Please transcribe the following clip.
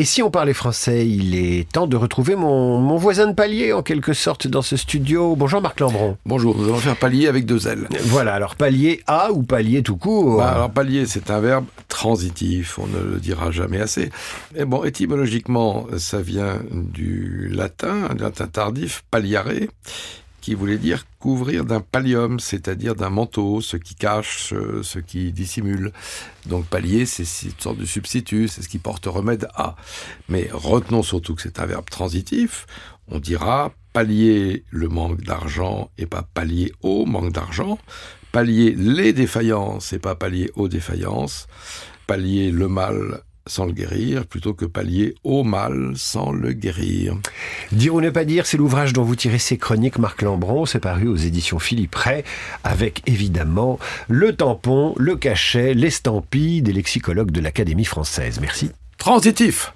Et si on parlait français, il est temps de retrouver mon, mon voisin de palier, en quelque sorte, dans ce studio. Bonjour Marc Lambron. Bonjour, nous allons faire palier avec deux L. Voilà, alors palier à ou palier tout court Bah, alors palier, c'est un verbe transitif, on ne le dira jamais assez. Et bon, étymologiquement, ça vient du latin, du latin tardif, paliare, qui voulait dire couvrir d'un pallium, c'est-à-dire d'un manteau, ce qui cache, euh, ce qui dissimule. Donc palier, c'est une sorte de substitut, c'est ce qui porte remède à. Mais retenons surtout que c'est un verbe transitif. On dira pallier le manque d'argent et pas pallier au manque d'argent, pallier les défaillances et pas pallier aux défaillances, pallier le mal sans le guérir, plutôt que pallier au mal sans le guérir. Dire ou ne pas dire, c'est l'ouvrage dont vous tirez ces chroniques, Marc Lambron. C'est paru aux éditions Philippe Ray, avec évidemment le tampon, le cachet, l'estampille des lexicologues de l'Académie française. Merci. Transitif